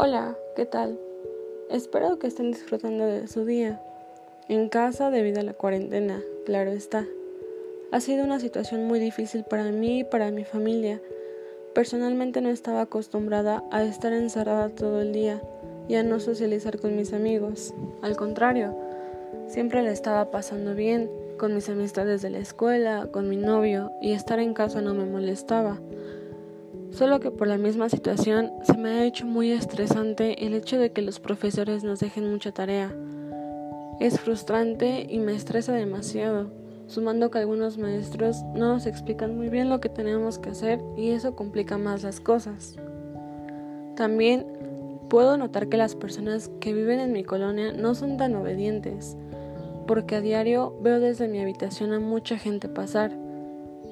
Hola, ¿qué tal? Espero que estén disfrutando de su día. En casa debido a la cuarentena, claro está. Ha sido una situación muy difícil para mí y para mi familia. Personalmente no estaba acostumbrada a estar encerrada todo el día y a no socializar con mis amigos. Al contrario, siempre la estaba pasando bien con mis amistades de la escuela, con mi novio y estar en casa no me molestaba. Solo que por la misma situación se me ha hecho muy estresante el hecho de que los profesores nos dejen mucha tarea. Es frustrante y me estresa demasiado, sumando que algunos maestros no nos explican muy bien lo que tenemos que hacer y eso complica más las cosas. También puedo notar que las personas que viven en mi colonia no son tan obedientes, porque a diario veo desde mi habitación a mucha gente pasar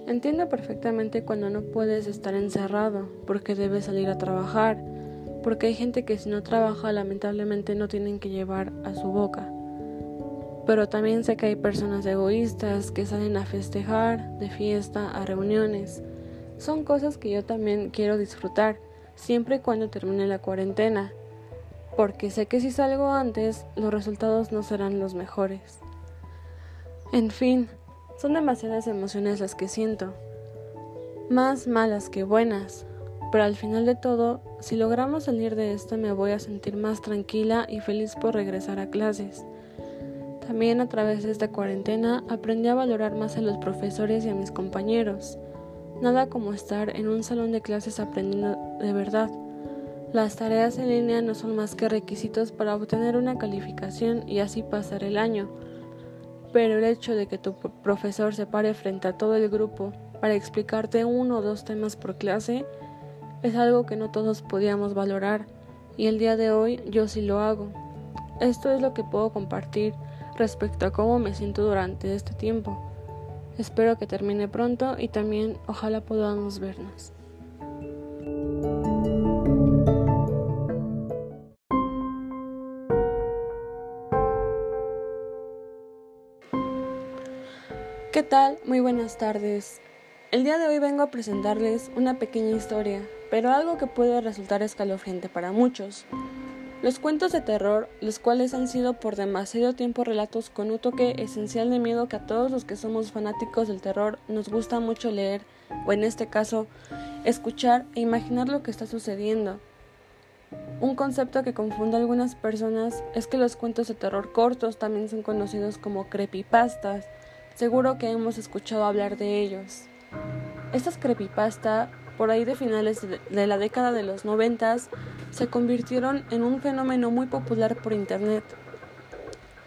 Entiendo perfectamente cuando no puedes estar encerrado, porque debes salir a trabajar, porque hay gente que si no trabaja lamentablemente no tienen que llevar a su boca. Pero también sé que hay personas egoístas que salen a festejar, de fiesta, a reuniones. Son cosas que yo también quiero disfrutar, siempre y cuando termine la cuarentena, porque sé que si salgo antes, los resultados no serán los mejores. En fin, son demasiadas emociones las que siento, más malas que buenas, pero al final de todo, si logramos salir de esto me voy a sentir más tranquila y feliz por regresar a clases. También a través de esta cuarentena aprendí a valorar más a los profesores y a mis compañeros. Nada como estar en un salón de clases aprendiendo de verdad. Las tareas en línea no son más que requisitos para obtener una calificación y así pasar el año pero el hecho de que tu profesor se pare frente a todo el grupo para explicarte uno o dos temas por clase es algo que no todos podíamos valorar y el día de hoy yo sí lo hago. Esto es lo que puedo compartir respecto a cómo me siento durante este tiempo. Espero que termine pronto y también ojalá podamos vernos. ¿Qué tal? Muy buenas tardes. El día de hoy vengo a presentarles una pequeña historia, pero algo que puede resultar escalofriante para muchos. Los cuentos de terror, los cuales han sido por demasiado tiempo relatos con un toque esencial de miedo que a todos los que somos fanáticos del terror nos gusta mucho leer, o en este caso, escuchar e imaginar lo que está sucediendo. Un concepto que confunde a algunas personas es que los cuentos de terror cortos también son conocidos como creepypastas, Seguro que hemos escuchado hablar de ellos. Estas creepypasta, por ahí de finales de la década de los noventas, se convirtieron en un fenómeno muy popular por Internet.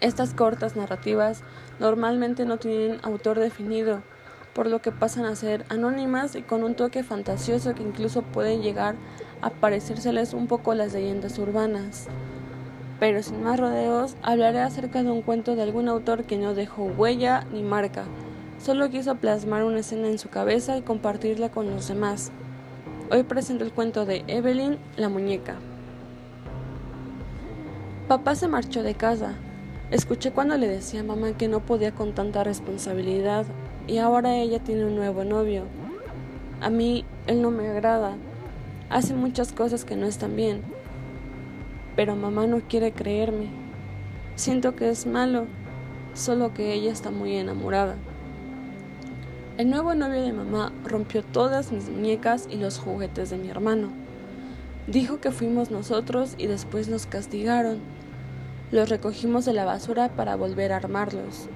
Estas cortas narrativas normalmente no tienen autor definido, por lo que pasan a ser anónimas y con un toque fantasioso que incluso pueden llegar a parecérseles un poco a las leyendas urbanas. Pero sin más rodeos, hablaré acerca de un cuento de algún autor que no dejó huella ni marca, solo quiso plasmar una escena en su cabeza y compartirla con los demás. Hoy presento el cuento de Evelyn, la muñeca. Papá se marchó de casa. Escuché cuando le decía a mamá que no podía con tanta responsabilidad y ahora ella tiene un nuevo novio. A mí él no me agrada. Hace muchas cosas que no están bien pero mamá no quiere creerme. Siento que es malo, solo que ella está muy enamorada. El nuevo novio de mamá rompió todas mis muñecas y los juguetes de mi hermano. Dijo que fuimos nosotros y después nos castigaron. Los recogimos de la basura para volver a armarlos.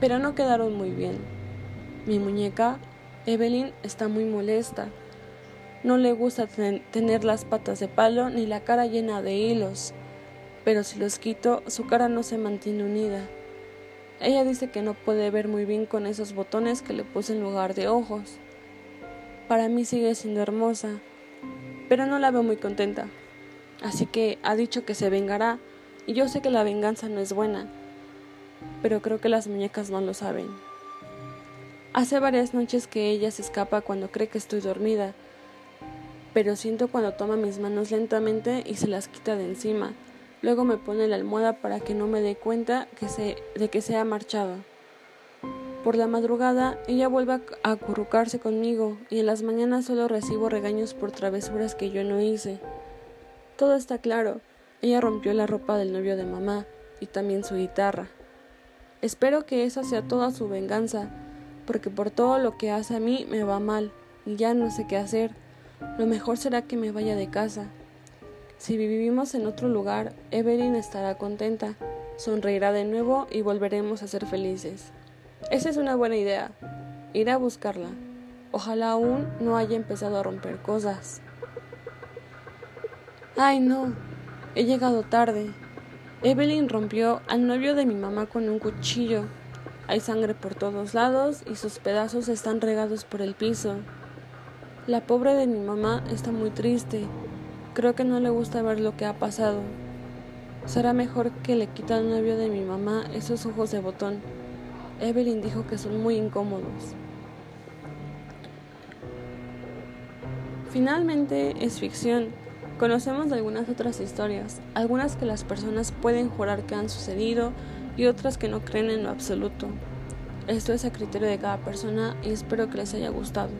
Pero no quedaron muy bien. Mi muñeca, Evelyn, está muy molesta no le gusta tener las patas de palo ni la cara llena de hilos, pero si los quito, su cara no se mantiene unida. Ella dice que no puede ver muy bien con esos botones que le puse en lugar de ojos. Para mí sigue siendo hermosa, pero no la veo muy contenta. Así que ha dicho que se vengará, y yo sé que la venganza no es buena, pero creo que las muñecas no lo saben. Hace varias noches que ella se escapa cuando cree que estoy dormida, pero siento cuando toma mis manos lentamente y se las quita de encima. Luego me pone la almohada para que no me dé cuenta de que se ha marchado. Por la madrugada, ella vuelve a acurrucarse conmigo y en las mañanas solo recibo regaños por travesuras que yo no hice. Todo está claro. Ella rompió la ropa del novio de mamá y también su guitarra. Espero que esa sea toda su venganza, porque por todo lo que hace a mí me va mal y ya no sé qué hacer. Lo mejor será que me vaya de casa. Si vivimos en otro lugar, Evelyn estará contenta, sonreirá de nuevo y volveremos a ser felices. Esa es una buena idea. Ir a buscarla. Ojalá aún no haya empezado a romper cosas. Ay, no. He llegado tarde. Evelyn rompió al novio de mi mamá con un cuchillo. Hay sangre por todos lados y sus pedazos están regados por el piso. La pobre de mi mamá está muy triste. Creo que no le gusta ver lo que ha pasado. Será mejor que le quita al novio de mi mamá esos ojos de botón. Evelyn dijo que son muy incómodos. Finalmente es ficción. Conocemos algunas otras historias, algunas que las personas pueden jurar que han sucedido y otras que no creen en lo absoluto. Esto es a criterio de cada persona y espero que les haya gustado.